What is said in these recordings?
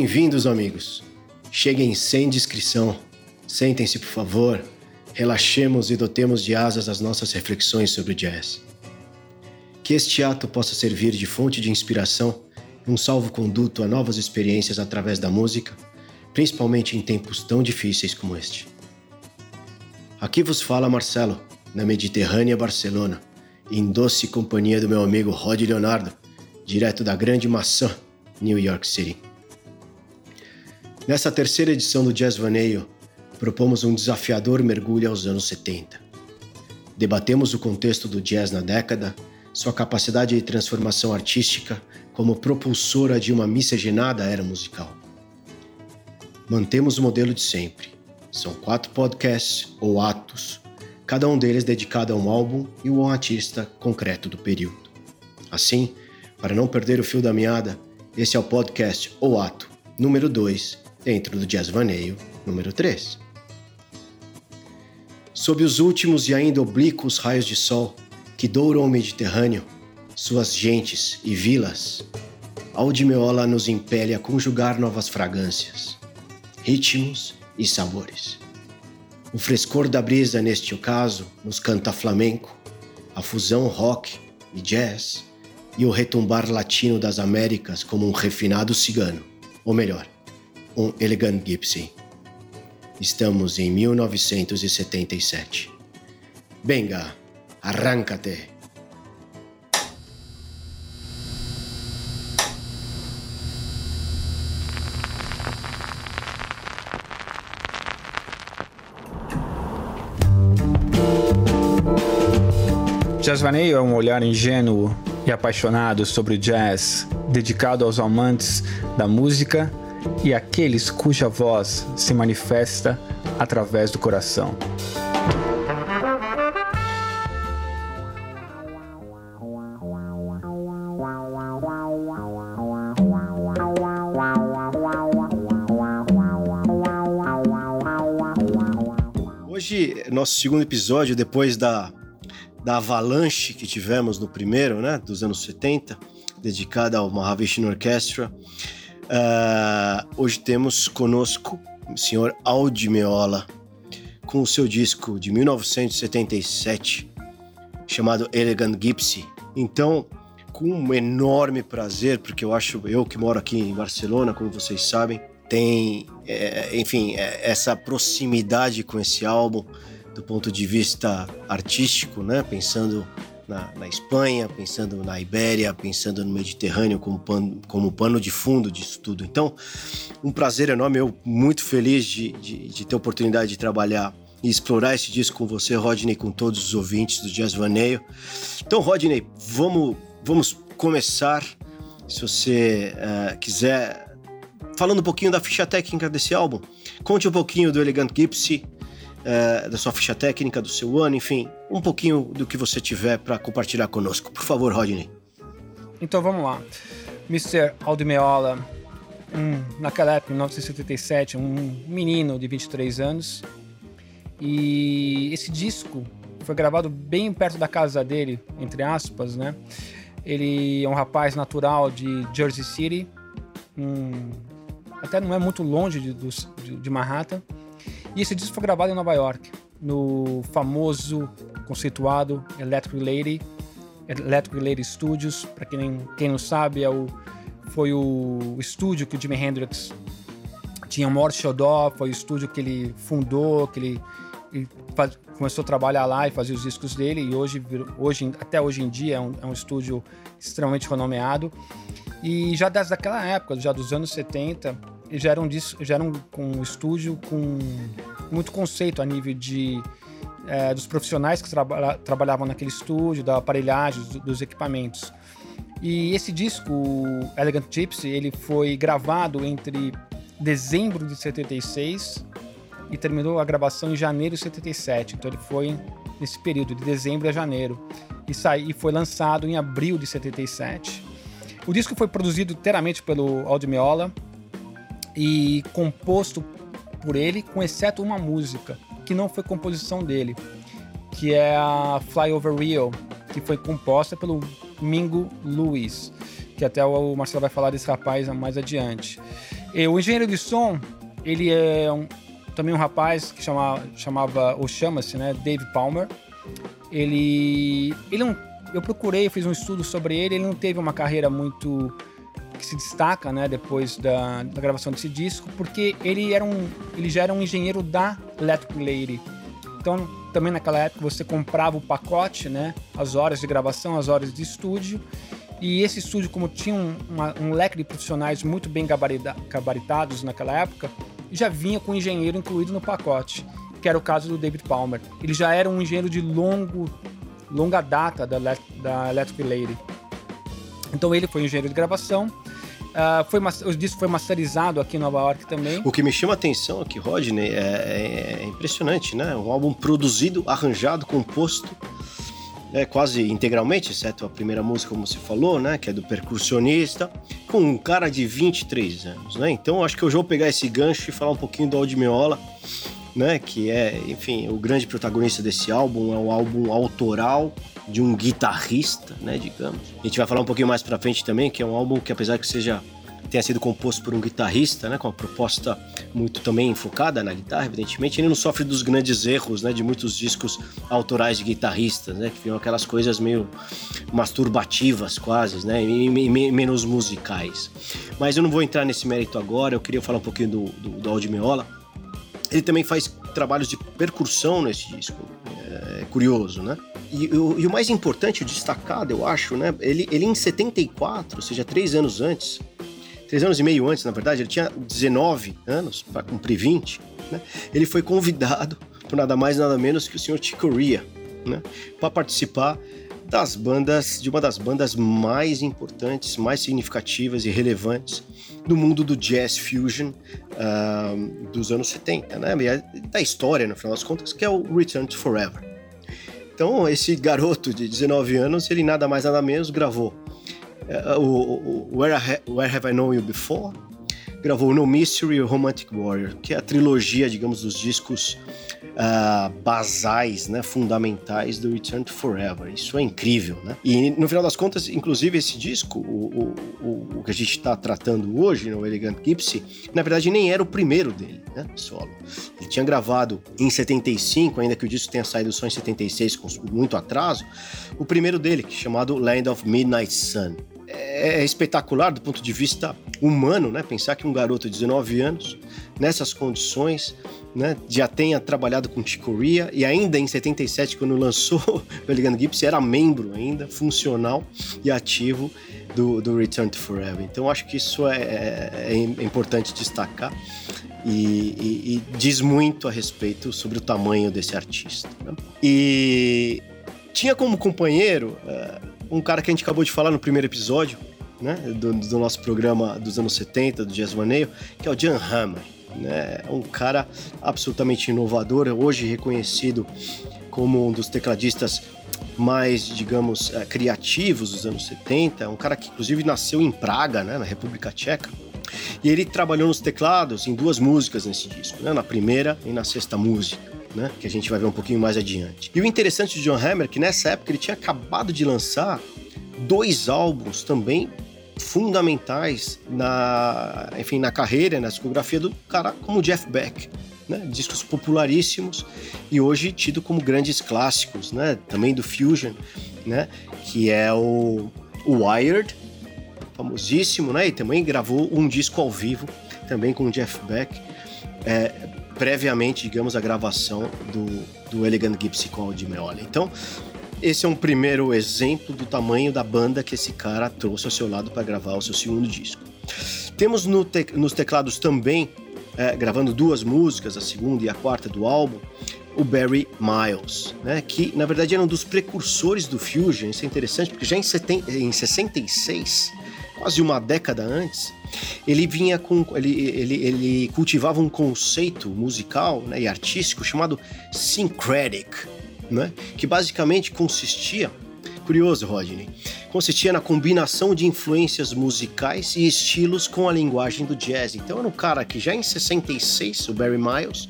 Bem-vindos, amigos. Cheguem sem descrição. Sentem-se, por favor. Relaxemos e dotemos de asas as nossas reflexões sobre o jazz. Que este ato possa servir de fonte de inspiração e um salvo-conduto a novas experiências através da música, principalmente em tempos tão difíceis como este. Aqui vos fala Marcelo, na Mediterrânea Barcelona, em doce companhia do meu amigo Rod Leonardo, direto da Grande Maçã, New York City. Nessa terceira edição do Jazz Vaneio, propomos um desafiador mergulho aos anos 70. Debatemos o contexto do jazz na década, sua capacidade de transformação artística como propulsora de uma miscigenada era musical. Mantemos o modelo de sempre. São quatro podcasts ou atos, cada um deles dedicado a um álbum e um artista concreto do período. Assim, para não perder o fio da meada, esse é o podcast ou ato número 2 dentro do Jazz Vaneio número 3. Sob os últimos e ainda oblíquos raios de sol que douram o Mediterrâneo, suas gentes e vilas, Aldimeola nos impele a conjugar novas fragrâncias, ritmos e sabores. O frescor da brisa, neste ocaso, nos canta flamenco, a fusão rock e jazz e o retumbar latino das Américas como um refinado cigano, ou melhor, um elegant gypsy. Estamos em 1977. Venga, arráncate. Jazz Vaneio é um olhar ingênuo e apaixonado sobre o jazz, dedicado aos amantes da música e aqueles cuja voz se manifesta através do coração. Hoje, nosso segundo episódio, depois da, da avalanche que tivemos no primeiro, né, dos anos 70, dedicada ao Mahavishnu Orchestra, Uh, hoje temos conosco o senhor Aldi Meola com o seu disco de 1977 chamado Elegant Gypsy. Então, com um enorme prazer, porque eu acho, eu que moro aqui em Barcelona, como vocês sabem, tem, é, enfim, é, essa proximidade com esse álbum do ponto de vista artístico, né? Pensando na, na, Espanha, pensando na Ibéria, pensando no Mediterrâneo como pano, como pano de fundo disso tudo. Então, um prazer enorme, eu muito feliz de, de, de ter a oportunidade de trabalhar e explorar esse disco com você, Rodney, com todos os ouvintes do Jazz Vaneio. Então, Rodney, vamos, vamos começar, se você uh, quiser, falando um pouquinho da ficha técnica desse álbum. Conte um pouquinho do Elegant Gypsy, é, da sua ficha técnica, do seu ano, enfim, um pouquinho do que você tiver para compartilhar conosco. Por favor, Rodney. Então vamos lá. Mr. Aldimeola, um, naquela época, em 1977, um menino de 23 anos. E esse disco foi gravado bem perto da casa dele, entre aspas, né? Ele é um rapaz natural de Jersey City, um, até não é muito longe de, de, de Manhattan. E esse disco foi gravado em Nova York, no famoso, conceituado Electric Lady, Electric Lady Studios. Para quem, quem não sabe, é o, foi o estúdio que o Jimi Hendrix tinha o maior xodó, foi o estúdio que ele fundou, que ele, ele faz, começou a trabalhar lá e fazer os discos dele. E hoje, hoje até hoje em dia, é um, é um estúdio extremamente renomeado. E já desde aquela época, já dos anos 70, já era um, já era um, um estúdio com muito conceito a nível de é, dos profissionais que traba, trabalhavam naquele estúdio, da aparelhagem, dos, equipamentos. E esse disco, Elegant Gypsy, ele foi gravado entre dezembro de 76 e terminou a gravação em janeiro de 77. Então ele foi nesse período de dezembro a janeiro e, saí, e foi lançado em abril de 77. O disco foi produzido inteiramente pelo Aldimiola, e composto por ele, com exceto uma música que não foi composição dele, que é a Fly Over Rio, que foi composta pelo Mingo Lewis, que até o Marcelo vai falar desse rapaz mais adiante. E o engenheiro de som, ele é um, também um rapaz que chama, chamava, ou chama-se, né, Dave Palmer. Ele, ele não, eu procurei, fiz um estudo sobre ele, ele não teve uma carreira muito que se destaca, né, depois da, da gravação desse disco, porque ele era um, ele já era um engenheiro da Electric Lady. Então, também naquela época você comprava o pacote, né, as horas de gravação, as horas de estúdio, e esse estúdio, como tinha um, uma, um leque de profissionais muito bem gabaritados naquela época, já vinha com o engenheiro incluído no pacote, que era o caso do David Palmer. Ele já era um engenheiro de longo, longa data da, da Electric Lady. Então ele foi engenheiro de gravação. Uh, foi, o disco foi masterizado aqui em Nova York também. O que me chama a atenção aqui, Rodney, é, é impressionante, né? Um álbum produzido, arranjado, composto é, quase integralmente, exceto a primeira música, como você falou, né? Que é do percussionista, com um cara de 23 anos, né? Então acho que eu já vou pegar esse gancho e falar um pouquinho do Aldimiola, né? Que é, enfim, o grande protagonista desse álbum, é um álbum autoral de um guitarrista, né? Digamos. A gente vai falar um pouquinho mais pra frente também, que é um álbum que apesar que seja tenha sido composto por um guitarrista, né, com uma proposta muito também enfocada na guitarra, evidentemente, ele não sofre dos grandes erros, né, de muitos discos autorais de guitarristas, né, que viram aquelas coisas meio masturbativas quase, né, e, menos musicais. Mas eu não vou entrar nesse mérito agora, eu queria falar um pouquinho do, do, do. Ele também faz trabalhos de percussão nesse disco, é curioso, né? E, e, e, o mais importante, o destacado, eu acho, né? Ele, ele em 74, ou seja, três anos antes, três anos e meio antes, na verdade, ele tinha 19 anos para cumprir 20, né? Ele foi convidado por nada mais nada menos que o senhor Chick Corea, né? Para participar das bandas, de uma das bandas mais importantes, mais significativas e relevantes do mundo do jazz fusion uh, dos anos 70, né? Da história, no final das contas, que é o Return to Forever. Então, esse garoto de 19 anos, ele nada mais nada menos gravou uh, o, o Where, I Where Have I Known You Before, gravou No Mystery e Romantic Warrior, que é a trilogia, digamos, dos discos uh, basais, né, fundamentais do Return to Forever. Isso é incrível, né? E no final das contas, inclusive esse disco, o, o, o que a gente está tratando hoje, no Elegant Gypsy, na verdade nem era o primeiro dele, né, solo. Ele tinha gravado em 75, ainda que o disco tenha saído só em 76, com muito atraso, o primeiro dele, chamado Land of Midnight Sun. É, é espetacular do ponto de vista humano, né? Pensar que um garoto de 19 anos, nessas condições, né, já tenha trabalhado com Chicoria e ainda em 77, quando lançou o Elegant Gibbs, era membro ainda, funcional e ativo do, do Return to Forever. Então acho que isso é, é, é importante destacar e, e, e, diz muito a respeito sobre o tamanho desse artista. Né? E tinha como companheiro uh, um cara que a gente acabou de falar no primeiro episódio, né, do, do nosso programa dos anos 70, do Jazz Maneio, que é o Jan Hammer. Né? Um cara absolutamente inovador, hoje reconhecido como um dos tecladistas mais, digamos, uh, criativos dos anos 70. É um cara que, inclusive, nasceu em Praga, né, na República Tcheca. E ele trabalhou nos teclados em duas músicas nesse disco, né, na primeira e na sexta música né? Que a gente vai ver um pouquinho mais adiante. E o interessante de John Hammer é que nessa época ele tinha acabado de lançar dois álbuns também fundamentais na, enfim, na carreira, na discografia do cara como Jeff Beck. Né, discos popularíssimos e hoje tido como grandes clássicos, né, também do Fusion, né, que é o, o Wired, famosíssimo, né, e também gravou um disco ao vivo, também com o Jeff Beck, é, previamente, digamos, a gravação do, do Elegant Gypsy com Aldi Meola. Então, esse é um primeiro exemplo do tamanho da banda que esse cara trouxe ao seu lado para gravar o seu segundo disco. Temos no te nos teclados também, é, gravando duas músicas, a segunda e a quarta do álbum, o Barry Miles, né, que na verdade era um dos precursores do Fusion. Isso é interessante porque já em, em 66, quase uma década antes, ele vinha com. Ele, ele, ele cultivava um conceito musical né, e artístico chamado syncretic, né, que basicamente consistia. Curioso, Rodney. Consistia na combinação de influências musicais e estilos com a linguagem do jazz. Então era um cara que já em 66, o Barry Miles,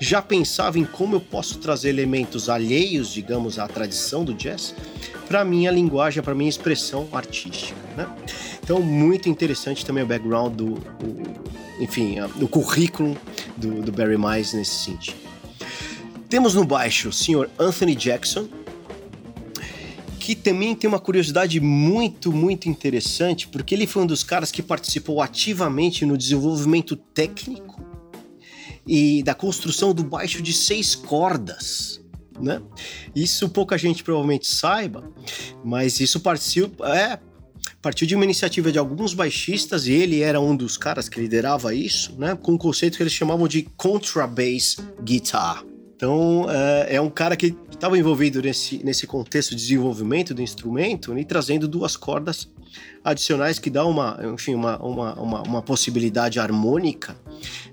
já pensava em como eu posso trazer elementos alheios, digamos, à tradição do jazz para minha linguagem, para minha expressão artística. Né? Então, muito interessante também o background do, enfim, o currículo do, do Barry Mize nesse sentido. Temos no baixo o senhor Anthony Jackson, que também tem uma curiosidade muito, muito interessante, porque ele foi um dos caras que participou ativamente no desenvolvimento técnico e da construção do baixo de seis cordas. Né? Isso pouca gente provavelmente saiba, mas isso partiu, é, partiu de uma iniciativa de alguns baixistas e ele era um dos caras que liderava isso, né? Com um conceito que eles chamavam de contrabass guitar. Então, é, é um cara que estava envolvido nesse, nesse contexto de desenvolvimento do instrumento e trazendo duas cordas adicionais que dá uma, enfim, uma, uma, uma, uma, possibilidade harmônica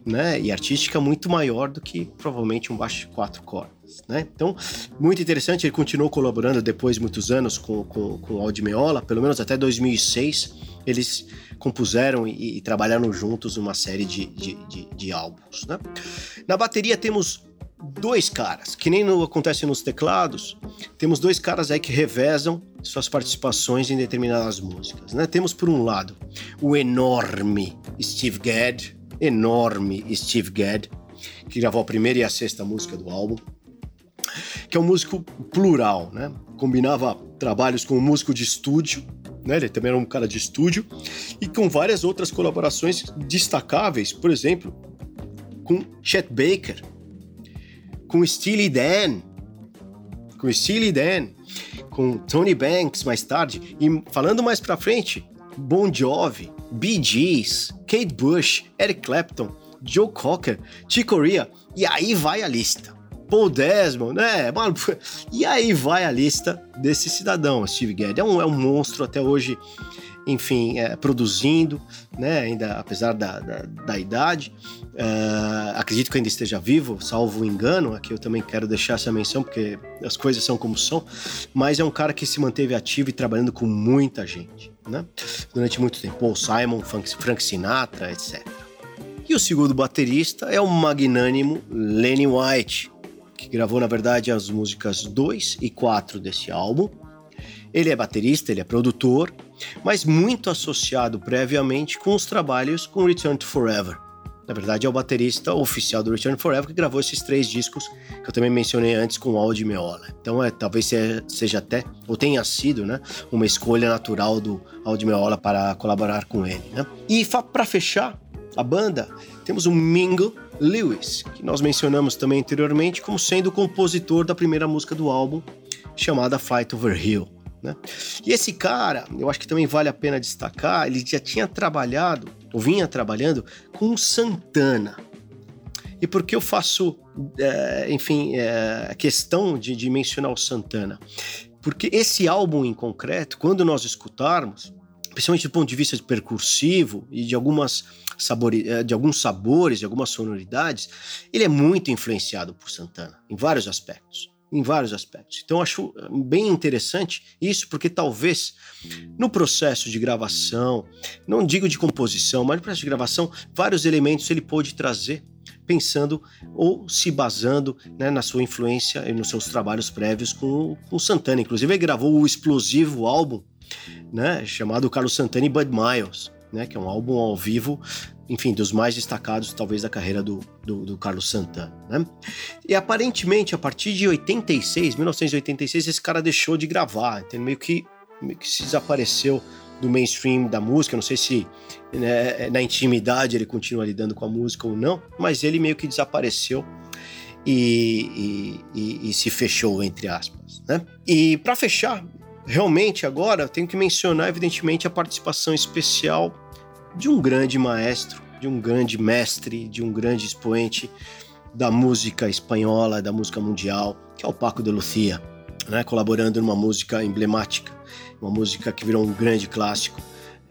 né, e artística muito maior do que provavelmente um baixo de quatro cordas. Né? Então, muito interessante, ele continuou colaborando depois de muitos anos com, com, com o Aldi Meola, pelo menos até 2006 eles compuseram e, e trabalharam juntos uma série de, de, de, de álbuns. Né? Na bateria temos dois caras, que nem no, acontece nos teclados, temos dois caras aí que revezam suas participações em determinadas músicas, né? Temos por um lado o enorme Steve Gadd, enorme Steve Gadd, que gravou a primeira e a sexta música do álbum, que é um músico plural, né? Combinava trabalhos com um músico de estúdio, né? Ele também era um cara de estúdio e com várias outras colaborações destacáveis, por exemplo, com Chet Baker, com Steely Dan, com Steely Dan, com Tony Banks mais tarde, e falando mais pra frente, Bon Jovi, Bee Gees, Kate Bush, Eric Clapton, Joe Cocker, Chick Corea, e aí vai a lista. Paul Desmond, né? E aí vai a lista desse cidadão, Steve Gadd. É um, é um monstro até hoje enfim, é, produzindo, né, ainda apesar da, da, da idade. Uh, acredito que ainda esteja vivo, salvo engano. Aqui eu também quero deixar essa menção, porque as coisas são como são. Mas é um cara que se manteve ativo e trabalhando com muita gente, né? Durante muito tempo. Paul Simon, Frank Sinatra, etc. E o segundo baterista é o magnânimo Lenny White, que gravou, na verdade, as músicas 2 e 4 desse álbum. Ele é baterista, ele é produtor, mas muito associado previamente com os trabalhos com Return to Forever. Na verdade, é o baterista oficial do Return to Forever que gravou esses três discos que eu também mencionei antes com o Aldi Meola. Então, é, talvez seja até, ou tenha sido, né, uma escolha natural do Aldi Meola para colaborar com ele. Né? E para fechar a banda, temos o Mingo Lewis, que nós mencionamos também anteriormente como sendo o compositor da primeira música do álbum, chamada Fight Over Hill. Né? E esse cara, eu acho que também vale a pena destacar, ele já tinha trabalhado, ou vinha trabalhando, com Santana. E por que eu faço, é, enfim, é, questão de, de mencionar o Santana? Porque esse álbum em concreto, quando nós escutarmos, principalmente do ponto de vista de percursivo e de algumas sabore, é, de alguns sabores, de algumas sonoridades, ele é muito influenciado por Santana em vários aspectos em vários aspectos. Então acho eh, bem interessante isso, porque talvez no processo de gravação, não digo de composição, mas no processo de gravação, vários elementos ele pôde trazer pensando ou se basando né, na sua influência e nos seus trabalhos prévios com, com Santana. Inclusive, ele gravou o explosivo álbum né, chamado Carlos Santana e Bud Miles, né, que é um álbum ao vivo enfim, dos mais destacados, talvez, da carreira do, do, do, Carlos Santana, né? E aparentemente, a partir de 86, 1986, esse cara deixou de gravar, então meio que, meio que se desapareceu do mainstream da música, não sei se né, na intimidade ele continua lidando com a música ou não, mas ele meio que desapareceu e, e, e, e se fechou, entre aspas, né? E para fechar, realmente agora, tenho que mencionar, evidentemente, a participação especial de um grande maestro, de um grande mestre, de um grande expoente da música espanhola, da música mundial, que é o Paco de Lucia, né, colaborando numa música emblemática, uma música que virou um grande clássico,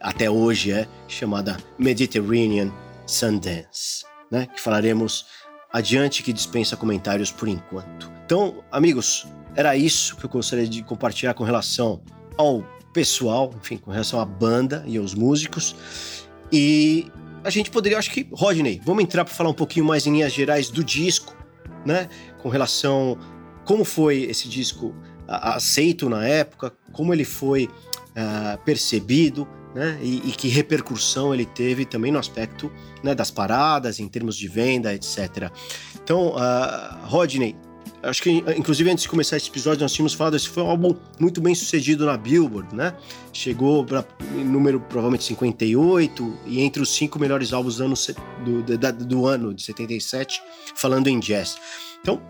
até hoje é chamada Mediterranean Sundance, né, que falaremos adiante que dispensa comentários por enquanto. Então, amigos, era isso que eu gostaria de compartilhar com relação ao pessoal, enfim, com relação à banda e aos músicos. E a gente poderia, acho que, Rodney, vamos entrar para falar um pouquinho mais em linhas gerais do disco, né? Com relação como foi esse disco aceito na época, como ele foi uh, percebido, né? E, e, que repercussão ele teve também no aspecto né, das paradas, em termos de venda, etc. Então, uh, Rodney, acho que inclusive antes de começar esse episódio nós tínhamos falado esse foi um álbum muito bem sucedido na Billboard, né? Chegou para número provavelmente 58 e entre os cinco melhores álbuns do ano, do, do, ano de 77, falando em jazz. Então,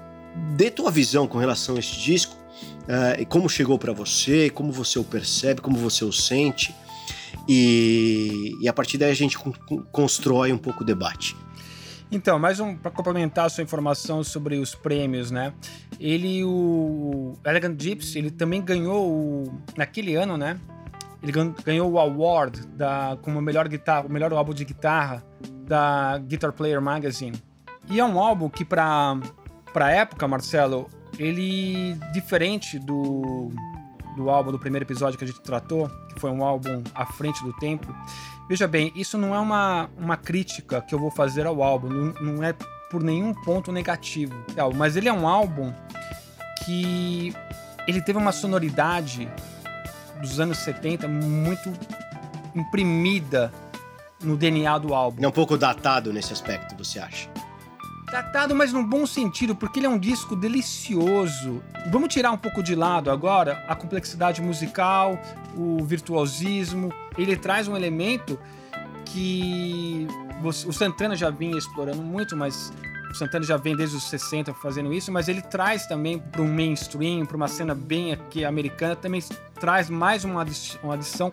dê tua visão com relação a este disco, uh, como chegou para você, como você o percebe, como você o sente, e, e a partir daí a gente constrói um pouco o debate. Então, mais um para complementar a sua informação sobre os prêmios, né? Ele, o Elegant Gypsy, ele também ganhou o, naquele ano, né? Ele ganhou o award da como melhor guitarra, o melhor álbum de guitarra da Guitar Player Magazine. E é um álbum que para para época, Marcelo, ele diferente do do álbum do primeiro episódio que a gente tratou, que foi um álbum à frente do tempo. Veja bem, isso não é uma, uma crítica que eu vou fazer ao álbum, não, não é por nenhum ponto negativo, mas ele é um álbum que ele teve uma sonoridade dos anos 70 muito imprimida no DNA do álbum. É um pouco datado nesse aspecto, você acha? Datado, mas num bom sentido, porque ele é um disco delicioso. Vamos tirar um pouco de lado agora a complexidade musical, o virtuosismo. Ele traz um elemento que o Santana já vinha explorando muito, mas o Santana já vem desde os 60 fazendo isso, mas ele traz também para um mainstream, para uma cena bem aqui americana, também traz mais uma adição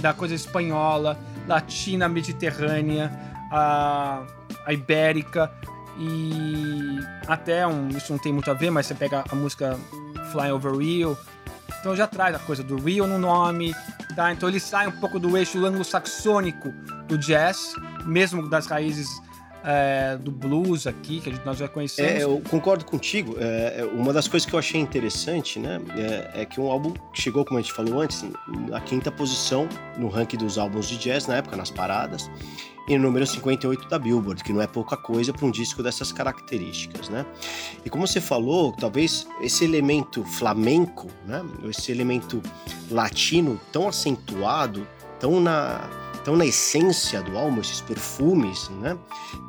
da coisa espanhola, latina, mediterrânea, a, a ibérica e até um, isso não tem muito a ver, mas você pega a música Fly Over Rio, então já traz a coisa do Rio no nome, tá? Então ele sai um pouco do eixo anglo-saxônico do jazz, mesmo das raízes é, do blues aqui, que nós já conhecemos. É, eu concordo contigo. É, é, uma das coisas que eu achei interessante, né, é, é, que um álbum chegou, como a gente falou antes, na quinta posição no ranking dos álbuns de jazz na época, nas paradas, e no número 58 da Billboard, que não é pouca coisa para um disco dessas características, né? E como você falou, talvez esse elemento flamenco, né, esse elemento latino tão acentuado, tão na tão na essência do álbum, esses perfumes, né,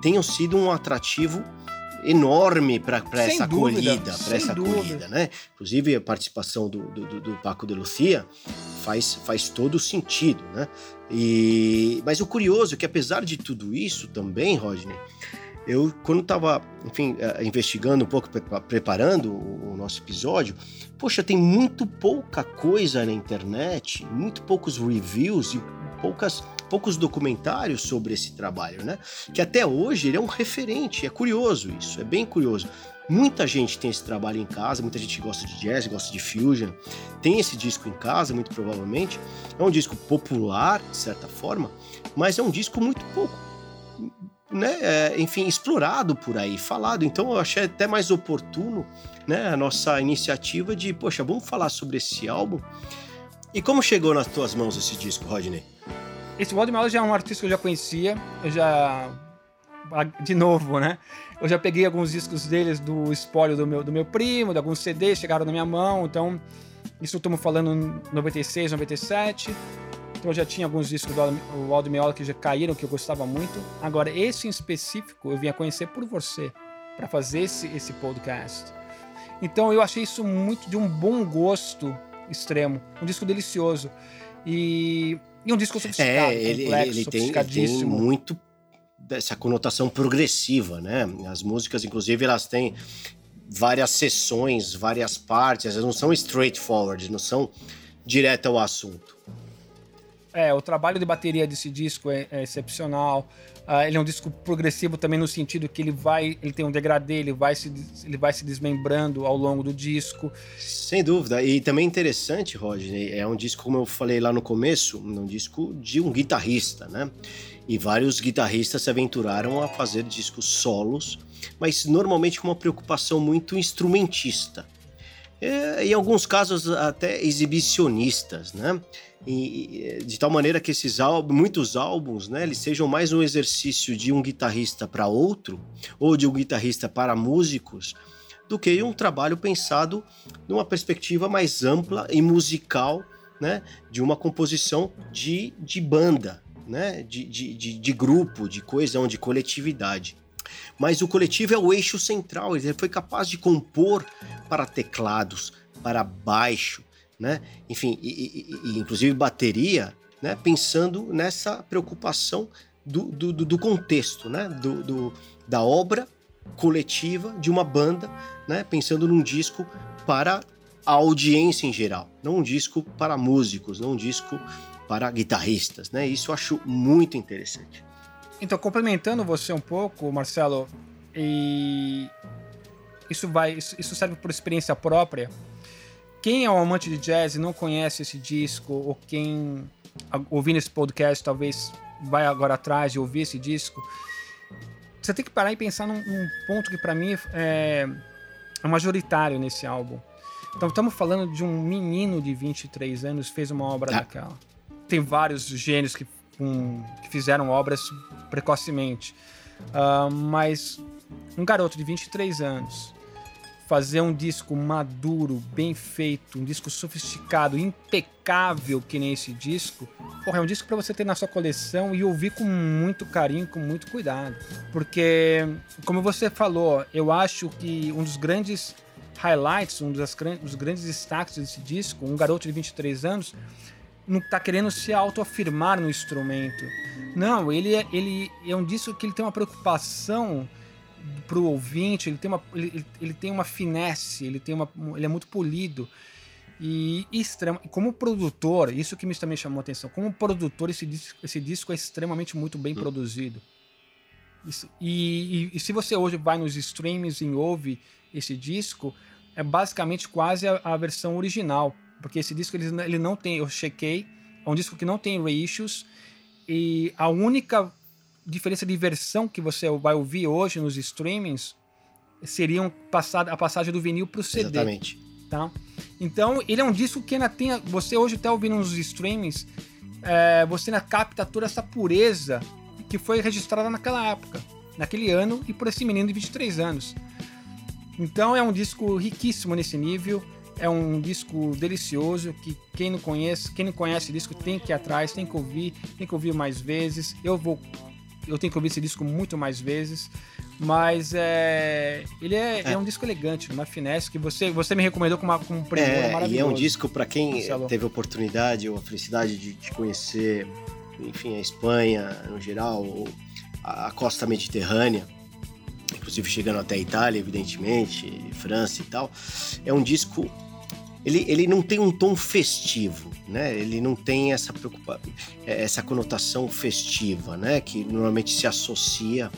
tenham sido um atrativo enorme para essa dúvida, acolhida, para essa dúvida. acolhida, né? Inclusive a participação do, do, do Paco de Lucia faz, faz todo sentido, né? E, mas o curioso é que apesar de tudo isso também, Rodney, eu quando estava, enfim, eh, investigando um pouco, preparando o nosso episódio, poxa, tem muito pouca coisa na internet, muito poucos reviews e poucas poucos documentários sobre esse trabalho, né? Que até hoje ele é um referente. É curioso isso, é bem curioso. Muita gente tem esse trabalho em casa, muita gente gosta de jazz, gosta de fusion, tem esse disco em casa, muito provavelmente. É um disco popular, de certa forma, mas é um disco muito pouco, né, é, enfim, explorado por aí, falado. Então eu achei até mais oportuno né, a nossa iniciativa de, poxa, vamos falar sobre esse álbum. E como chegou nas tuas mãos esse disco, Rodney? Esse Waldemar já é um artista que eu já conhecia, eu já de novo, né? Eu já peguei alguns discos deles do espólio do meu, do meu primo, de alguns CDs chegaram na minha mão, então isso estamos falando em 96, 97. Então eu já tinha alguns discos do Aldo Meola que já caíram, que eu gostava muito. Agora, esse em específico eu vim a conhecer por você, para fazer esse, esse podcast. Então eu achei isso muito de um bom gosto extremo, um disco delicioso. E, e um disco sofisticado, é, ele, complexo, ele, tem, ele tem muito dessa conotação progressiva, né? As músicas, inclusive, elas têm várias sessões, várias partes, elas não são straightforward, não são direto ao assunto. É, o trabalho de bateria desse disco é, é excepcional. Uh, ele é um disco progressivo também no sentido que ele vai, ele tem um degradê, ele vai se, ele vai se desmembrando ao longo do disco. Sem dúvida. E também interessante, Rodney, é um disco, como eu falei lá no começo, um disco de um guitarrista, né? e vários guitarristas se aventuraram a fazer discos solos, mas normalmente com uma preocupação muito instrumentista. É, em alguns casos até exibicionistas, né? E, de tal maneira que esses álbuns, muitos álbuns, né, eles sejam mais um exercício de um guitarrista para outro ou de um guitarrista para músicos, do que um trabalho pensado numa perspectiva mais ampla e musical né, de uma composição de, de banda, né, de, de, de, de grupo, de coesão, de coletividade. Mas o coletivo é o eixo central, ele foi capaz de compor para teclados, para baixo, né? enfim, e, e, e inclusive bateria, né? pensando nessa preocupação do, do, do contexto, né? do, do, da obra coletiva de uma banda, né? pensando num disco para a audiência em geral, não um disco para músicos, não um disco para guitarristas, né? Isso eu acho muito interessante. Então, complementando você um pouco, Marcelo, e isso vai, isso serve por experiência própria. Quem é um amante de jazz e não conhece esse disco, ou quem ouvindo esse podcast talvez vai agora atrás de ouvir esse disco, você tem que parar e pensar num, num ponto que para mim é, é majoritário nesse álbum. Então estamos falando de um menino de 23 anos que fez uma obra ah. daquela. Tem vários gênios que, um, que fizeram obras precocemente. Uh, mas um garoto de 23 anos fazer um disco maduro, bem feito, um disco sofisticado, impecável que nem esse disco, porra, é um disco para você ter na sua coleção e ouvir com muito carinho, com muito cuidado. Porque, como você falou, eu acho que um dos grandes highlights, um dos grandes destaques desse disco, um garoto de 23 anos, não está querendo se autoafirmar no instrumento. Não, ele é, ele é um disco que ele tem uma preocupação para o ouvinte, ele tem uma, ele, ele, tem uma finesse, ele, tem uma, ele é muito polido. E, extremo, como produtor, isso que me também chamou a atenção, como produtor, esse disco, esse disco é extremamente muito bem hum. produzido. Isso, e, e, e, se você hoje vai nos streams e ouve esse disco, é basicamente quase a, a versão original. Porque esse disco ele, ele não tem, eu chequei, é um disco que não tem reissues. E a única diferença de versão que você vai ouvir hoje nos streamings seriam passar, a passagem do vinil para o CD. Exatamente. Tá? Então, ele é um disco que ainda tem. Você hoje está ouvindo nos streamings, é, você ainda capta toda essa pureza que foi registrada naquela época, naquele ano e por esse menino de 23 anos. Então, é um disco riquíssimo nesse nível. É um disco delicioso que quem não conhece, quem não conhece o disco tem que ir atrás, tem que ouvir, tem que ouvir mais vezes. Eu vou eu tenho que ouvir esse disco muito mais vezes. Mas é, ele é, é. é um disco elegante, uma finesse que você, você me recomendou com, uma, com um é, maravilhoso. E é um disco para quem Marcelo. teve a oportunidade ou a felicidade de, de, conhecer, enfim, a Espanha no geral, ou a, a costa mediterrânea, inclusive chegando até a Itália, evidentemente, França e tal. É um disco ele, ele não tem um tom festivo, né? Ele não tem essa é, essa conotação festiva, né? Que normalmente se associa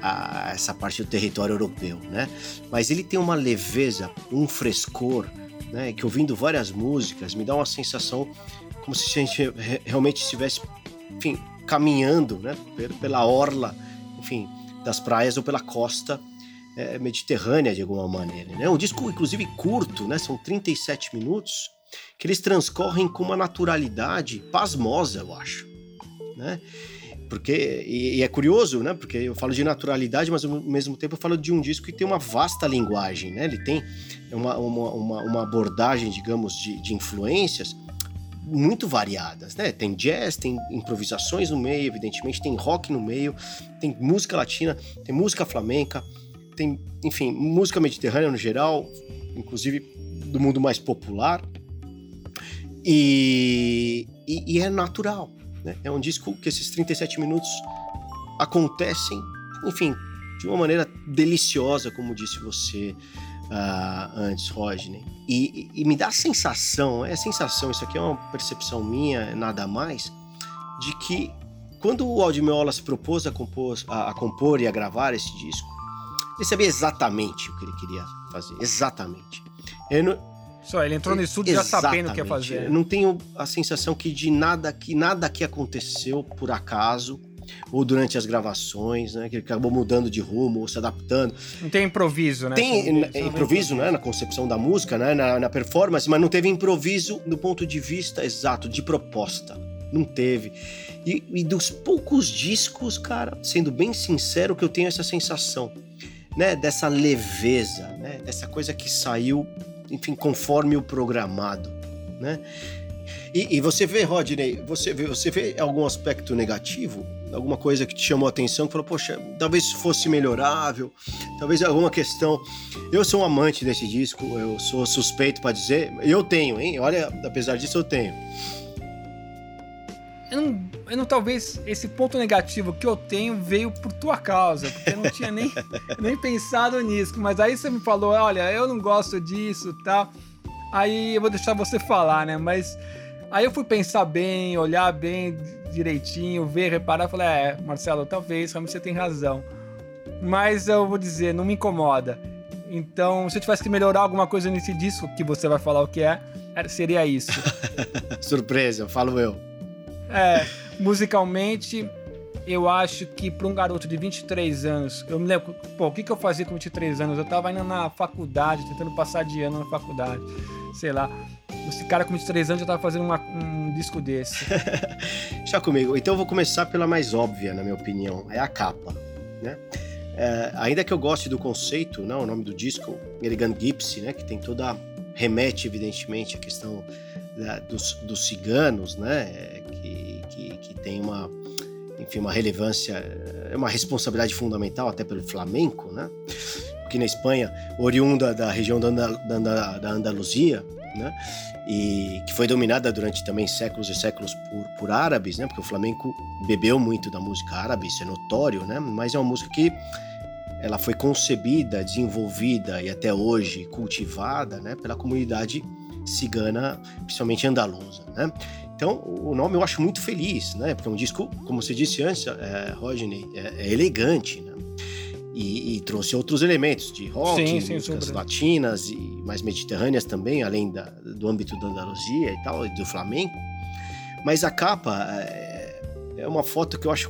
a essa parte do território europeu, né? Mas ele tem uma leveza, um frescor, né? Que ouvindo várias músicas me dá uma sensação como se a gente realmente estivesse, enfim, caminhando, né? Pela orla, enfim, das praias ou pela costa é, mediterrânea de alguma maneira. Né? Um disco, inclusive, curto, né? são 37 minutos, que eles transcorrem com uma naturalidade pasmosa, eu acho. Né? Porque, e, e, é curioso, né? Porque eu falo de naturalidade, mas ao mesmo tempo eu falo de um disco que tem uma vasta linguagem, né? Ele tem uma, uma, uma, uma abordagem, digamos, de, de influências muito variadas, né? Tem jazz, tem improvisações no meio, evidentemente, tem rock no meio, tem música latina, tem música flamenca, tem, enfim, música mediterrânea no geral, inclusive do mundo mais popular. E, e, e é natural. Né? É um disco que esses 37 minutos acontecem, enfim, de uma maneira deliciosa, como disse você uh, antes, Rodney. E, e, me dá a sensação, é a sensação, isso aqui é uma percepção minha, nada mais, de que quando o Aldimiola se propôs a compor, a, a compor e a gravar esse disco, ele sabia exatamente o que ele queria fazer. Exatamente. Ele não... Só, ele entrou no estúdio já sabendo o que ia fazer. Eu não tenho a sensação que de nada que nada que aconteceu por acaso ou durante as gravações, né? Que ele acabou mudando de rumo ou se adaptando. Não tem improviso, né? Tem improviso, né? Na concepção da música, né? Na, na, performance, mas não teve improviso do ponto de vista exato, de proposta. Não teve. E, e dos poucos discos, cara, sendo bem sincero, que eu tenho essa sensação né, dessa leveza, né, dessa coisa que saiu, enfim, conforme o programado, né? E, e, você vê, Rodney, você vê, você vê algum aspecto negativo? Alguma coisa que te chamou a atenção, que falou, poxa, talvez fosse melhorável, talvez alguma questão. Eu sou um amante desse disco, eu sou suspeito para dizer. Eu tenho, hein? Olha, apesar disso, eu tenho. Eu não, eu não, talvez esse ponto negativo que eu tenho veio por tua causa, porque eu não tinha nem, nem pensado nisso. Mas aí você me falou, olha, eu não gosto disso tal. Tá? Aí eu vou deixar você falar, né? Mas aí eu fui pensar bem, olhar bem direitinho, ver, reparar, falei, é, Marcelo, talvez realmente você tem razão. Mas eu vou dizer, não me incomoda. Então, se eu tivesse que melhorar alguma coisa nesse disco, que você vai falar o que é, seria isso. Surpresa, falo eu. É, musicalmente, eu acho que para um garoto de 23 anos, eu me lembro, pô, o que, que eu fazia com 23 anos? Eu tava indo na faculdade, tentando passar de ano na faculdade, sei lá. Esse cara com 23 anos já tava fazendo uma, um disco desse. Já comigo. Então eu vou começar pela mais óbvia, na minha opinião, é a capa, né? É, ainda que eu goste do conceito, não, o nome do disco, Elegant Gypsy, né, que tem toda remete evidentemente à questão da, dos, dos ciganos, né, que, que, que tem uma enfim, uma relevância, é uma responsabilidade fundamental até pelo flamenco, né? Porque na Espanha, oriunda da região da, da, da Andaluzia, né? E que foi dominada durante também séculos e séculos por, por árabes, né? Porque o flamenco bebeu muito da música árabe, isso é notório, né? Mas é uma música que ela foi concebida, desenvolvida e até hoje cultivada, né? Pela comunidade cigana, principalmente andaluza, né? Então, o nome eu acho muito feliz, né? Porque é um disco, como você disse antes, é, Rodney, é, é elegante, né? E, e, trouxe outros elementos de rock, sim, músicas sim, latinas e mais mediterrâneas também, além da, do âmbito da Andaluzia e tal, e do flamenco. Mas a capa é, é uma foto que eu acho,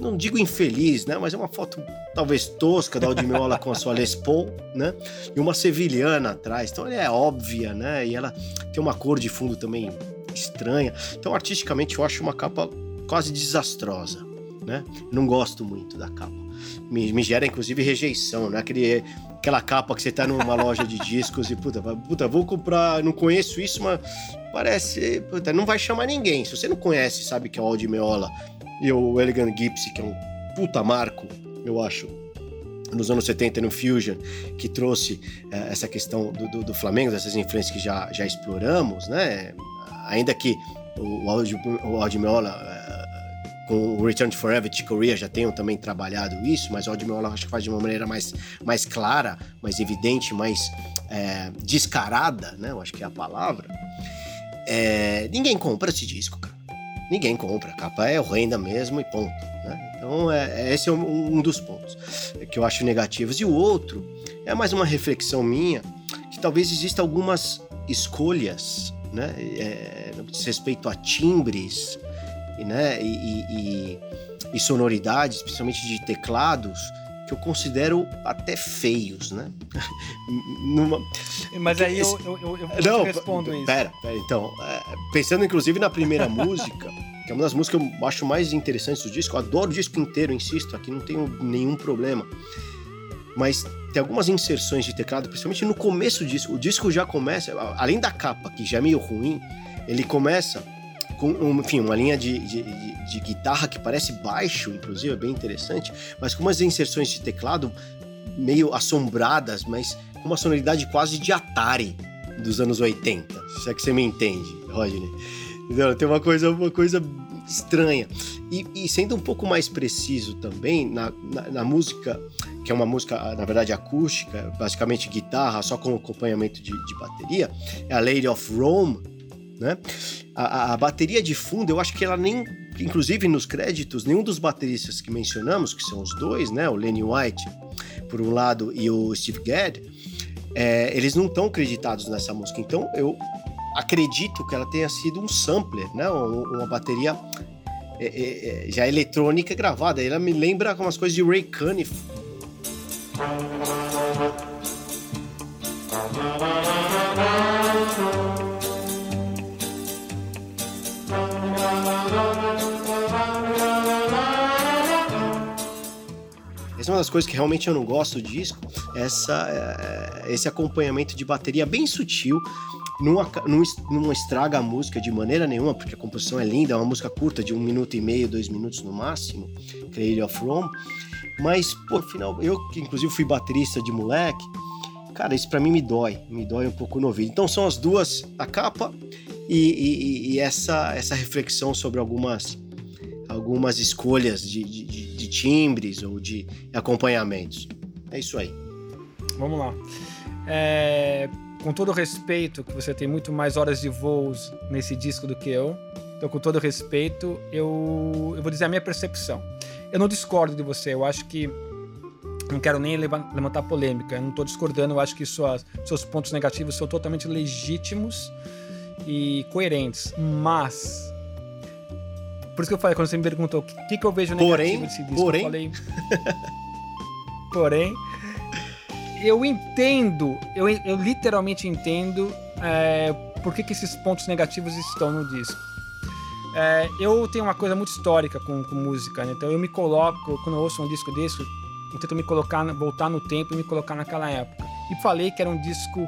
não digo infeliz, né? Mas é uma foto talvez tosca da Aldimiola com a sua Les Paul, né? E uma sevilhana atrás. Então ela é óbvia, né? E ela tem uma cor de fundo também estranha. Então, artisticamente, eu acho uma capa quase desastrosa, né? Não gosto muito da capa. Me, me gera, inclusive, rejeição, né? Aquele, aquela capa que você tá numa loja de discos e, puta, puta, vou comprar, não conheço isso, mas parece, puta, não vai chamar ninguém. Se você não conhece, sabe que é o Aldi Meola e o Elegant Gypsy, que é um puta marco, eu acho, nos anos 70 no Fusion, que trouxe eh, essa questão do, do, do, Flamengo, dessas influências que já, já exploramos, né? Ainda que o, Aldimiola uh, com o Return to Forever e Korea já tenham também trabalhado isso, mas o Aldimiola acho que faz de uma maneira mais, mais clara, mais evidente, mais é, descarada, né? Eu acho que é a palavra. É, ninguém compra esse disco, cara. Ninguém compra. A capa é horrenda mesmo e ponto. Né? Então, é, esse é um, um dos pontos que eu acho negativos. E o outro é mais uma reflexão minha, que talvez exista algumas escolhas né? É, no que diz respeito a timbres né? E, e, e, sonoridades, principalmente de teclados, que eu considero até feios, né? Numa... Mas aí eu, eu, eu, eu Não, respondo isso. Pera, pera, então, é, pensando inclusive na primeira música, que é uma das músicas que eu acho mais interessantes do disco, eu adoro o disco inteiro, insisto, aqui não tenho nenhum problema. Mas tem algumas inserções de teclado, principalmente no começo do disco. O disco já começa, além da capa, que já é meio ruim, ele começa com, enfim, uma linha de, de, de, de guitarra que parece baixo, inclusive, é bem interessante, mas com umas inserções de teclado meio assombradas, mas com uma sonoridade quase de Atari dos anos 80. Se é que você me entende, Rodney. Entendeu? Tem uma coisa, uma coisa estranha. E, e, sendo um pouco mais preciso também, na, na, na, música, que é uma música, na verdade, acústica, basicamente guitarra, só com acompanhamento de, de bateria, é a Lady of Rome, né? A, a, a, bateria de fundo, eu acho que ela nem, inclusive nos créditos, nenhum dos bateristas que mencionamos, que são os dois, né? O Lenny White, por um lado, e o Steve Gadd, é, eles não estão acreditados nessa música. Então, eu acredito que ela tenha sido um sampler, né? Uma, bateria é, é, é, já eletrônica gravada. Ela me lembra umas coisas de Ray Cunningham. Essa é uma das coisas que realmente eu não gosto do disco, essa, é, esse acompanhamento de bateria bem sutil, não, não, estraga a música de maneira nenhuma, porque a composição é linda, é uma música curta, de um minuto e meio, dois minutos no máximo, Cradle of Rome. Mas, por final, eu que inclusive fui baterista de moleque, cara, isso para mim me dói, me dói um pouco no ouvido. Então são as duas, a capa e, e, e essa, essa reflexão sobre algumas, algumas escolhas de, de, de timbres ou de acompanhamentos. É isso aí. Vamos lá. É, com todo o respeito, que você tem muito mais horas de voos nesse disco do que eu. Então, com todo respeito, eu, eu vou dizer a minha percepção. Eu não discordo de você, eu acho que. Não quero nem levantar polêmica, eu não estou discordando, eu acho que suas, seus pontos negativos são totalmente legítimos e coerentes. Mas. Por isso que eu falei, quando você me perguntou o que, que eu vejo negativo porém, nesse disco, porém... eu falei. porém eu entendo, eu, eu literalmente entendo é, por que, que esses pontos negativos estão no disco. É, eu tenho uma coisa muito histórica com, com música, né? então eu me coloco, quando eu ouço um disco desse, eu tento me colocar, voltar no tempo e me colocar naquela época. E falei que era um disco,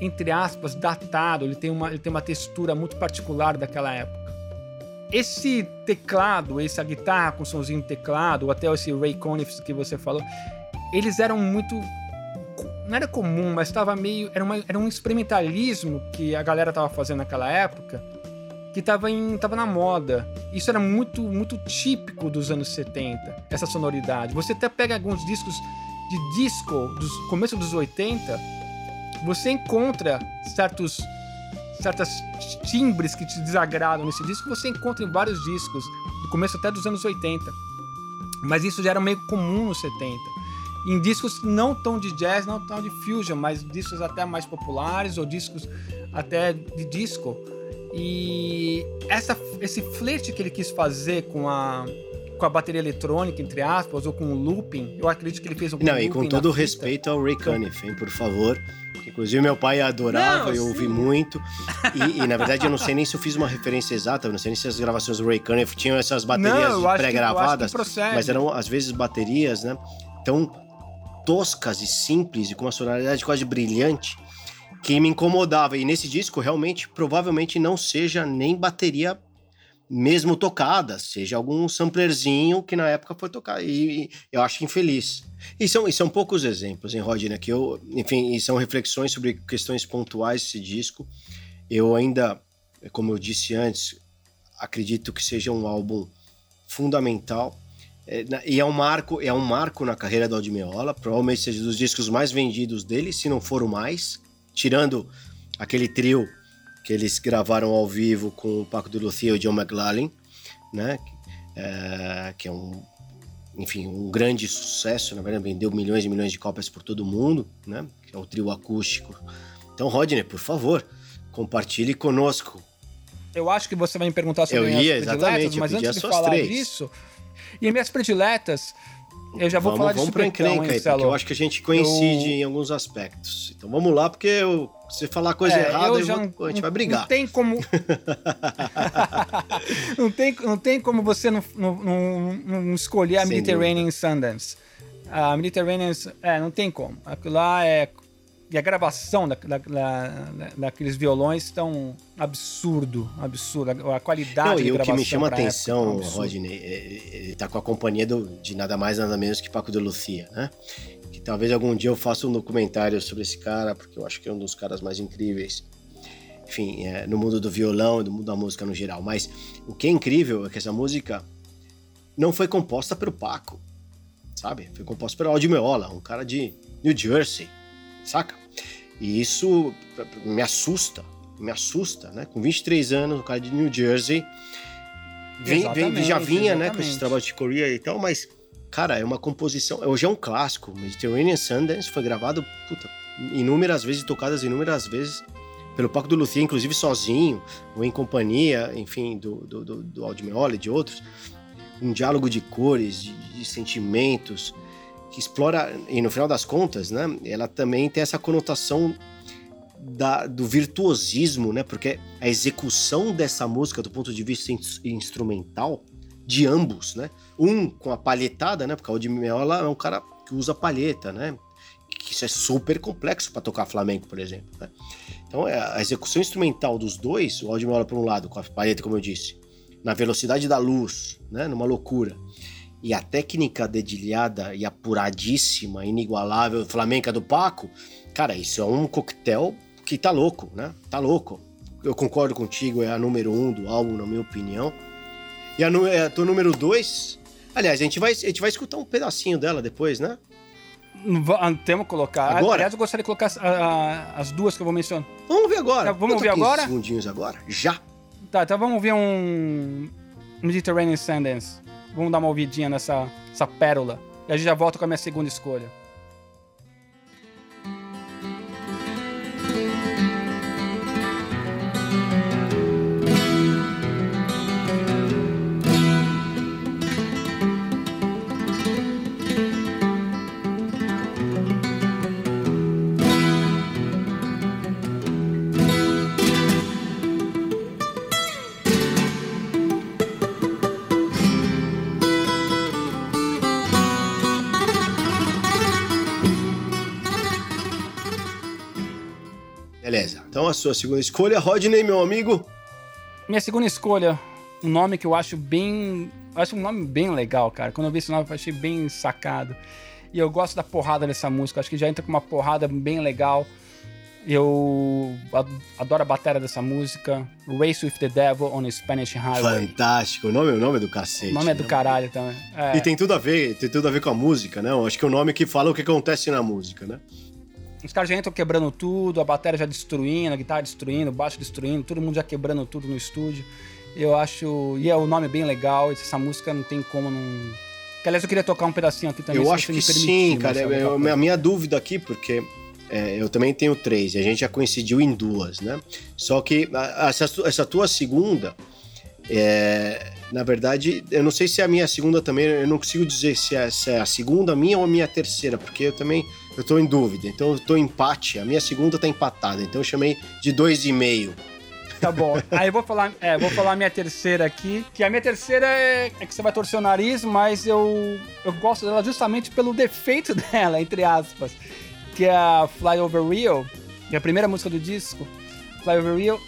entre aspas, datado, ele tem uma, ele tem uma textura muito particular daquela época. Esse teclado, essa guitarra com somzinho teclado, ou até esse Ray Conniff que você falou, eles eram muito não era comum, mas estava meio. Era, uma, era um experimentalismo que a galera tava fazendo naquela época que tava, em, tava na moda. Isso era muito, muito típico dos anos 70, essa sonoridade. Você até pega alguns discos de disco dos começo dos 80, você encontra certos certas timbres que te desagradam nesse disco, você encontra em vários discos, do começo até dos anos 80. Mas isso já era meio comum nos 70 em discos não tão de jazz, não tão de fusion, mas discos até mais populares ou discos até de disco. E essa, esse flerte que ele quis fazer com a, com a bateria eletrônica, entre aspas, ou com o looping, eu acredito que ele fez um Não, e com todo o respeito ao Ray hein, por favor. Inclusive, meu pai adorava, não, eu ouvi muito. E, e, na verdade, eu não sei nem se eu fiz uma referência exata, eu não sei nem se as gravações do Ray Conniff tinham essas baterias pré-gravadas, mas eram, às vezes, baterias, né? Tão toscas e simples e com uma sonoridade quase brilhante que me incomodava. E nesse disco, realmente, provavelmente não seja nem bateria mesmo tocada, seja algum samplerzinho que na época foi tocar. E, e, eu acho infeliz. E são, e são poucos exemplos, hein, Rodney? Que eu, enfim, e são reflexões sobre questões pontuais desse disco. Eu ainda, como eu disse antes, acredito que seja um álbum fundamental é, e é um marco, é um marco na carreira do Aldimiola, provavelmente seja dos discos mais vendidos dele, se não for o mais, tirando aquele trio que eles gravaram ao vivo com o Paco de Lucia e o John McLaren, né? É, que é um, enfim, um grande sucesso, na verdade vendeu milhões e milhões de cópias por todo mundo, né? Que é o trio acústico. Então, Rodney, por favor, compartilhe conosco. Eu acho que você vai me perguntar sobre eu ia, exatamente, mas eu antes de falar três. disso, e minhas prediletas, eu já vou vamos, falar vamos de pra encrenca aí, porque eu acho que a gente coincide eu... em alguns aspectos. Então vamos lá, porque eu, se falar coisa é, errada, eu vou, a gente vai brigar. Não tem como... não, tem, não tem como você não, não, não escolher a Sem Mediterranean dúvida. Sundance. A Mediterranean... É, não tem como. Aquilo lá é e a gravação da, da, da, daqueles violões estão absurdo, absurdo. A qualidade Não, e o que me chama a atenção, é um Rodney, ele tá com a companhia do, de nada mais nada menos que Paco de Lucia, né? Que talvez algum dia eu faça um documentário sobre esse cara, porque eu acho que é um dos caras mais incríveis. Enfim, é, no mundo do violão e do mundo da música no geral. Mas o que é incrível é que essa música não foi composta pelo Paco, sabe? Foi composta pelo Aldi Meola, um cara de New Jersey saca? E isso me assusta, me assusta, né? Com 23 anos, o cara de New Jersey vem, vem, já vinha, exatamente. né, com esses trabalhos de Coreia e tal, mas, cara, é uma composição. Hoje é um clássico. Mediterranean Sundance foi gravado, puta, inúmeras vezes, tocadas inúmeras vezes pelo Paco do Lucia, inclusive sozinho, ou em companhia, enfim, do, do, do, do Aldmeola e de outros. Um diálogo de cores, de, de sentimentos que explora, e no final das contas, né, ela também tem essa conotação da, do virtuosismo, né, porque a execução dessa música do ponto de vista instrumental de ambos, né, um com a palhetada, né, porque o de Meola é um cara que usa palheta, né, que isso é super complexo para tocar flamenco, por exemplo, né? Então, é, a execução instrumental dos dois, o Aldi Meola por um lado, com a palheta, como eu disse, na velocidade da luz, né, numa loucura, e a técnica dedilhada e apuradíssima, inigualável, flamenca do Paco, cara, isso é um coquetel que tá louco, né? Tá louco. Eu concordo contigo, é a número um do álbum, na minha opinião. E a, é a tua número dois, aliás, a gente, vai, a gente vai escutar um pedacinho dela depois, né? Ah, temos que colocar. Agora? Aliás, eu gostaria de colocar as, as duas que eu vou mencionar. Vamos ver agora. Tá, vamos ouvir agora? segundinhos agora. Já. Tá, então vamos ver um Mediterranean Sundance. Vamos dar uma ouvidinha nessa essa pérola. E a gente já volta com a minha segunda escolha. Então a sua segunda escolha, Rodney, meu amigo. Minha segunda escolha, um nome que eu acho bem. Eu acho um nome bem legal, cara. Quando eu vi esse nome, eu achei bem sacado. E eu gosto da porrada dessa música. Acho que já entra com uma porrada bem legal. Eu adoro a bateria dessa música. Race with the Devil on a Spanish Highway. Fantástico. O nome, o nome é do cacete. O nome é do né? caralho também. É. E tem tudo a ver, tem tudo a ver com a música, né? Eu acho que é o nome que fala o que acontece na música, né? Os caras já entram quebrando tudo, a bateria já destruindo, a guitarra destruindo, o baixo destruindo, todo mundo já quebrando tudo no estúdio. Eu acho. E é o nome bem legal, essa música não tem como não. Que, aliás, eu queria tocar um pedacinho aqui também. Eu acho que sim, cara. Eu, a minha dúvida aqui, porque é, eu também tenho três e a gente já coincidiu em duas, né? Só que essa, essa tua segunda, é, na verdade, eu não sei se é a minha segunda também, eu não consigo dizer se é, se é a segunda minha ou a minha terceira, porque eu também eu tô em dúvida. Então eu tô em empate. A minha segunda tá empatada. Então eu chamei de dois e meio. Tá bom. Aí eu vou falar, é, vou falar a minha terceira aqui. Que a minha terceira é, é, que você vai torcer o nariz, mas eu, eu gosto dela justamente pelo defeito dela, entre aspas. Que é a Fly Over Rio, que é a primeira música do disco. Fly Over Rio.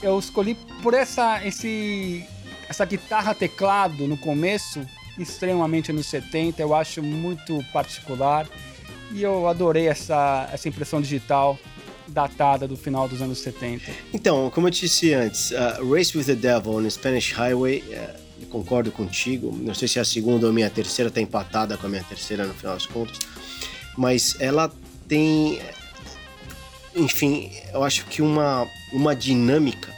Eu escolhi por essa, esse, essa guitarra teclado no começo, extremamente anos 70. Eu acho muito particular. E eu adorei essa, essa impressão digital datada do final dos anos 70. Então, como eu disse antes, uh, Race with the Devil on Spanish Highway, uh, concordo contigo. Não sei se é a segunda ou a minha terceira está empatada com a minha terceira no final das contas, mas ela tem, enfim, eu acho que uma, uma dinâmica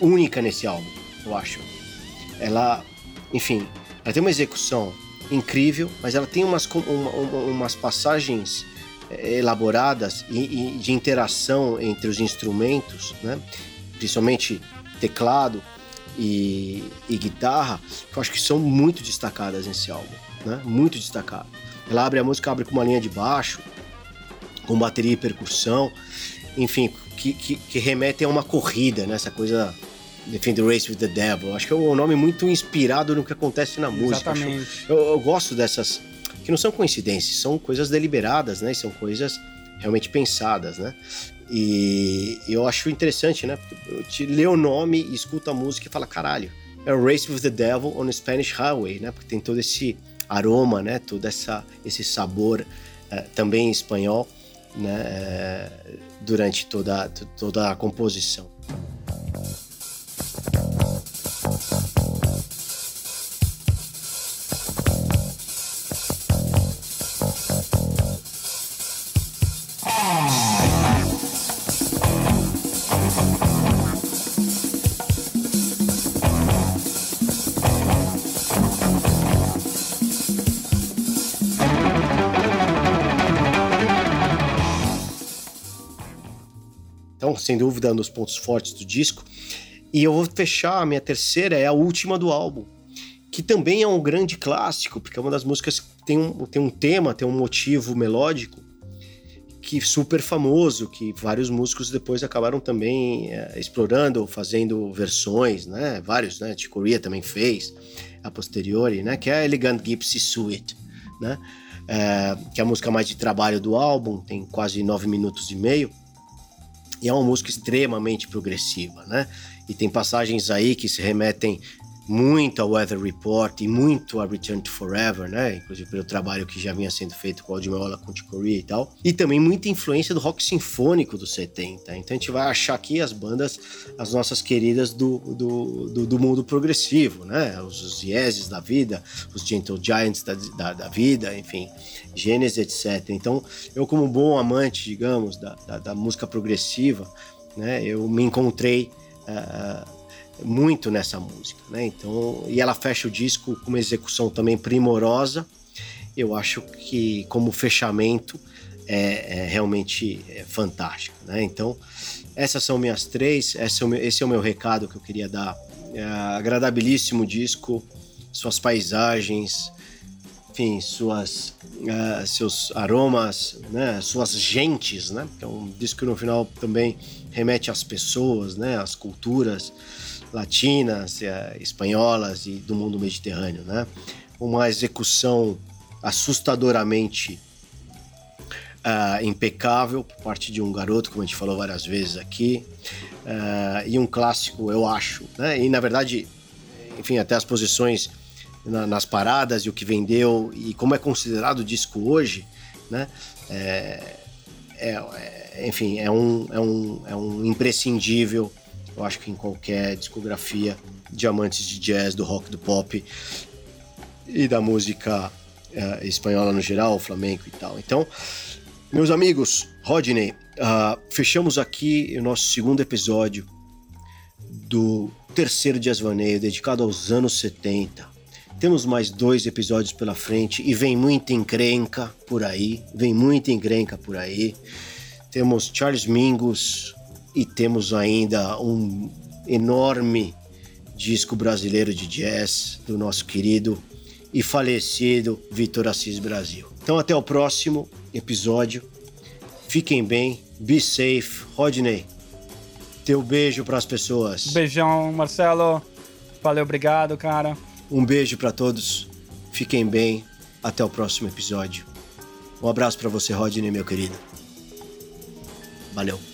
única nesse álbum, eu acho. Ela, enfim, ela tem uma execução incrível, mas ela tem umas, uma, umas passagens eh, elaboradas e, e, de interação entre os instrumentos, né? principalmente teclado e, e, guitarra, que eu acho que são muito destacadas nesse álbum, né? muito destacado. Ela abre a música, abre com uma linha de baixo, com bateria e percussão, enfim, que, que, que remete a uma corrida, né? essa coisa Defend the Race with the Devil. Acho que é um nome muito inspirado no que acontece na música. Exatamente. Eu, eu, gosto dessas que não são coincidências, são coisas deliberadas, né? São coisas realmente pensadas, né? E eu acho interessante, né? Te lê o nome, escuta a música e fala, caralho, é Race with the Devil on a Spanish Highway, né? Porque tem todo esse aroma, né? Todo essa, esse sabor uh, também espanhol, né? Uh, durante toda, toda a composição. Sem dúvida, um dos pontos fortes do disco. E eu vou fechar a minha terceira, é a última do álbum, que também é um grande clássico, porque é uma das músicas que tem um, tem um tema, tem um motivo melódico que super famoso, que vários músicos depois acabaram também é, explorando, fazendo versões, né? Vários, né? Chick Corea também fez a posteriori, né? Que é a Elegant Gypsy Suite, né? É, que é a música mais de trabalho do álbum, tem quase nove minutos e meio. E é uma música extremamente progressiva, né? E tem passagens aí que se remetem muito ao Weather Report e muito a Return to Forever, né? Inclusive pelo trabalho que já vinha sendo feito com o Aldmeola, com o e tal. E também muita influência do rock sinfônico dos 70. Então a gente vai achar aqui as bandas, as nossas queridas do, do, do, do mundo progressivo, né? Os, os Yeezys da vida, os Gentle Giants da, da, da, vida, enfim, Gênesis, etc. Então eu como bom amante, digamos, da, da, da música progressiva, né? Eu me encontrei... Uh, muito nessa música, né? Então, e ela fecha o disco com uma execução também primorosa. Eu acho que como fechamento é, é realmente é fantástico, né? Então, essas são minhas três. Esse é o meu, esse é o meu recado que eu queria dar. É agradabilíssimo disco, suas paisagens, enfim, suas, uh, seus aromas, né? Suas gentes, né? É um disco que no final também remete às pessoas, né? Às culturas latinas, eh, espanholas e do mundo mediterrâneo, né? Uma execução assustadoramente uh, impecável por parte de um garoto, como a gente falou várias vezes aqui, uh, e um clássico, eu acho, né? E na verdade, enfim, até as posições na, nas paradas e o que vendeu e como é considerado o disco hoje, né? É, é, é, enfim, é um, é, um, é um imprescindível eu acho que em qualquer discografia de amantes de jazz, do rock, do pop e da música uh, espanhola no geral, flamenco e tal. Então, meus amigos, Rodney, uh, fechamos aqui o nosso segundo episódio do terceiro Jazz Vaneio, dedicado aos anos 70. Temos mais dois episódios pela frente e vem muita encrenca por aí, vem muita encrenca por aí. Temos Charles Mingus, e temos ainda um enorme disco brasileiro de jazz do nosso querido e falecido Vitor Assis Brasil. Então até o próximo episódio. Fiquem bem, be safe. Rodney, teu beijo para as pessoas. Beijão, Marcelo. Valeu, obrigado, cara. Um beijo para todos. Fiquem bem. Até o próximo episódio. Um abraço para você, Rodney, meu querido. Valeu.